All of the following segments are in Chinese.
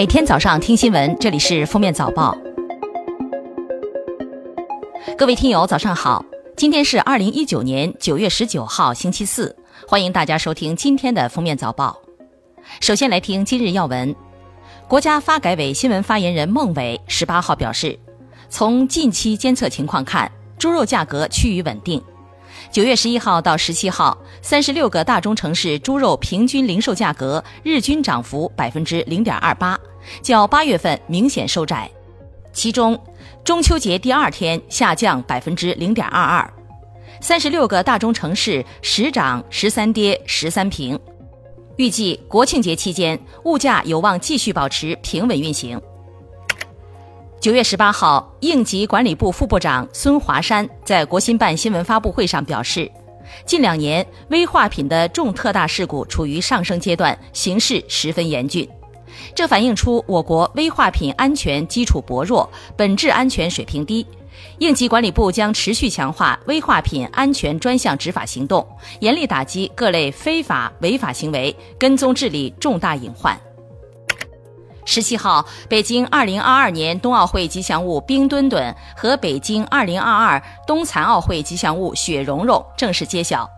每天早上听新闻，这里是封面早报。各位听友，早上好！今天是二零一九年九月十九号，星期四。欢迎大家收听今天的封面早报。首先来听今日要闻。国家发改委新闻发言人孟伟十八号表示，从近期监测情况看，猪肉价格趋于稳定。九月十一号到十七号，三十六个大中城市猪肉平均零售价格日均涨幅百分之零点二八，较八月份明显收窄。其中，中秋节第二天下降百分之零点二二。三十六个大中城市十涨十三跌十三平。预计国庆节期间，物价有望继续保持平稳运行。九月十八号，应急管理部副部长孙华山在国新办新闻发布会上表示，近两年危化品的重特大事故处于上升阶段，形势十分严峻。这反映出我国危化品安全基础薄弱，本质安全水平低。应急管理部将持续强化危化品安全专项执法行动，严厉打击各类非法违法行为，跟踪治理重大隐患。十七号，北京二零二二年冬奥会吉祥物冰墩墩和北京二零二二冬残奥会吉祥物雪融融正式揭晓。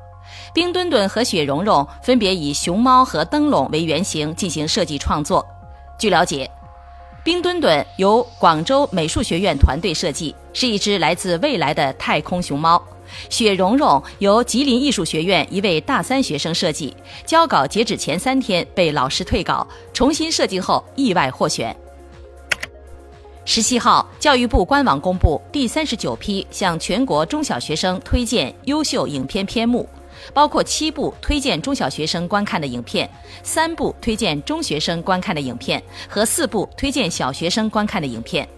冰墩墩和雪融融分别以熊猫和灯笼为原型进行设计创作。据了解，冰墩墩由广州美术学院团队设计，是一只来自未来的太空熊猫。雪融融由吉林艺术学院一位大三学生设计，交稿截止前三天被老师退稿，重新设计后意外获选。十七号，教育部官网公布第三十九批向全国中小学生推荐优秀影片片目，包括七部推荐中小学生观看的影片，三部推荐中学生观看的影片和四部推荐小学生观看的影片。《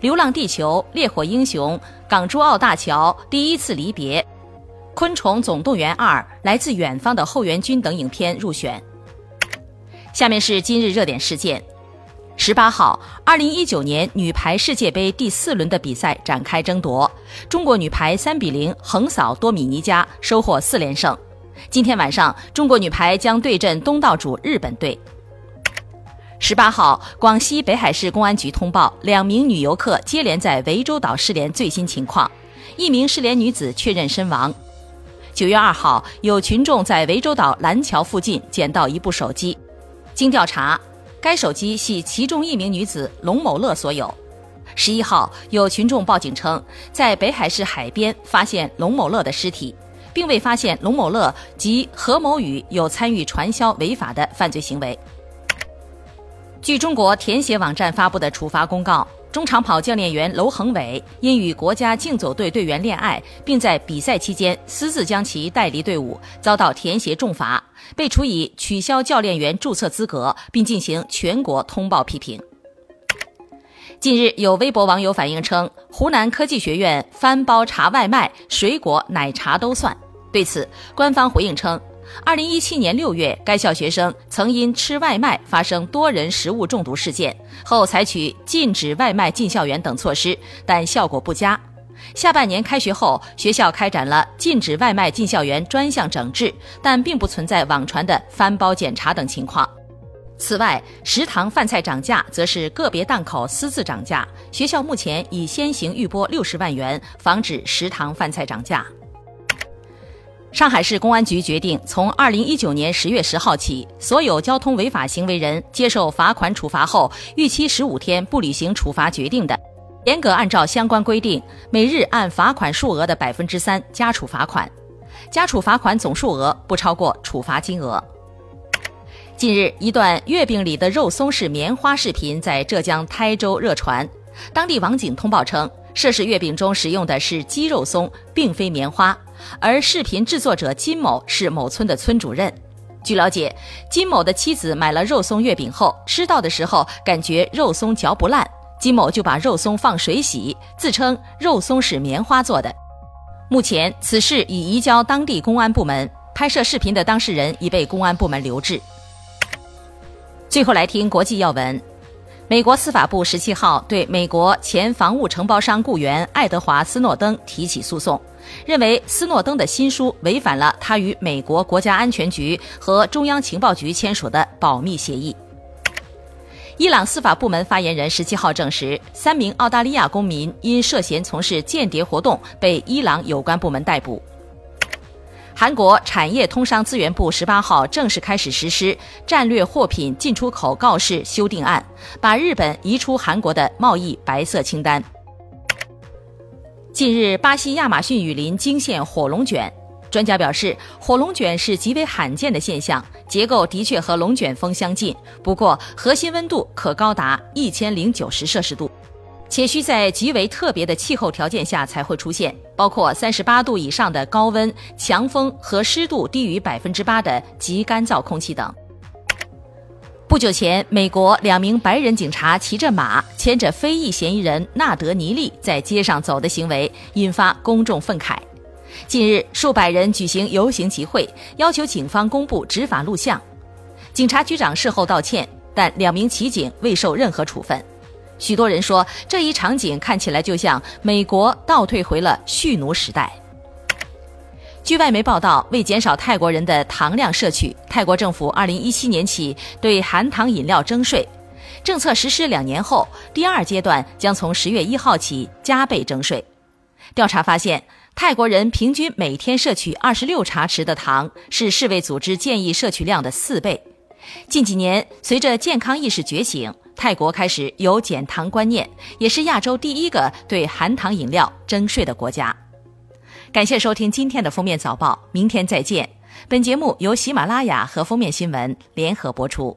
流浪地球》《烈火英雄》《港珠澳大桥》《第一次离别》《昆虫总动员二》《来自远方的后援军》等影片入选。下面是今日热点事件：十八号，二零一九年女排世界杯第四轮的比赛展开争夺，中国女排三比零横扫多米尼加，收获四连胜。今天晚上，中国女排将对阵东道主日本队。十八号，广西北海市公安局通报两名女游客接连在涠洲岛失联最新情况，一名失联女子确认身亡。九月二号，有群众在涠洲岛蓝桥附近捡到一部手机，经调查，该手机系其中一名女子龙某乐所有。十一号，有群众报警称，在北海市海边发现龙某乐的尸体，并未发现龙某乐及何某宇有参与传销违法的犯罪行为。据中国田协网站发布的处罚公告，中长跑教练员娄恒伟因与国家竞走队队员恋爱，并在比赛期间私自将其带离队伍，遭到田协重罚，被处以取消教练员注册资格，并进行全国通报批评。近日，有微博网友反映称，湖南科技学院翻包查外卖，水果、奶茶都算。对此，官方回应称。二零一七年六月，该校学生曾因吃外卖发生多人食物中毒事件，后采取禁止外卖进校园等措施，但效果不佳。下半年开学后，学校开展了禁止外卖进校园专项整治，但并不存在网传的翻包检查等情况。此外，食堂饭菜涨价则是个别档口私自涨价，学校目前已先行预拨六十万元，防止食堂饭菜涨价。上海市公安局决定，从二零一九年十月十号起，所有交通违法行为人接受罚款处罚后，逾期十五天不履行处罚决定的，严格按照相关规定，每日按罚款数额的百分之三加处罚款，加处罚款总数额不超过处罚金额。近日，一段月饼里的肉松是棉花视频在浙江台州热传，当地网警通报称，涉事月饼中使用的是鸡肉松，并非棉花。而视频制作者金某是某村的村主任。据了解，金某的妻子买了肉松月饼后，吃到的时候感觉肉松嚼不烂，金某就把肉松放水洗，自称肉松是棉花做的。目前，此事已移交当地公安部门，拍摄视频的当事人已被公安部门留置。最后来听国际要闻。美国司法部十七号对美国前防务承包商雇员爱德华·斯诺登提起诉讼，认为斯诺登的新书违反了他与美国国家安全局和中央情报局签署的保密协议。伊朗司法部门发言人十七号证实，三名澳大利亚公民因涉嫌从事间谍活动被伊朗有关部门逮捕。韩国产业通商资源部十八号正式开始实施战略货品进出口告示修订案，把日本移出韩国的贸易白色清单。近日，巴西亚马逊雨林惊现火龙卷，专家表示，火龙卷是极为罕见的现象，结构的确和龙卷风相近，不过核心温度可高达一千零九十摄氏度。且需在极为特别的气候条件下才会出现，包括三十八度以上的高温、强风和湿度低于百分之八的极干燥空气等。不久前，美国两名白人警察骑着马，牵着非裔嫌疑人纳德尼利在街上走的行为，引发公众愤慨。近日，数百人举行游行集会，要求警方公布执法录像。警察局长事后道歉，但两名骑警未受任何处分。许多人说，这一场景看起来就像美国倒退回了蓄奴时代。据外媒报道，为减少泰国人的糖量摄取，泰国政府2017年起对含糖饮料征税。政策实施两年后，第二阶段将从10月1号起加倍征税。调查发现，泰国人平均每天摄取26茶匙的糖，是世卫组织建议摄取量的四倍。近几年，随着健康意识觉醒。泰国开始有减糖观念，也是亚洲第一个对含糖饮料征税的国家。感谢收听今天的封面早报，明天再见。本节目由喜马拉雅和封面新闻联合播出。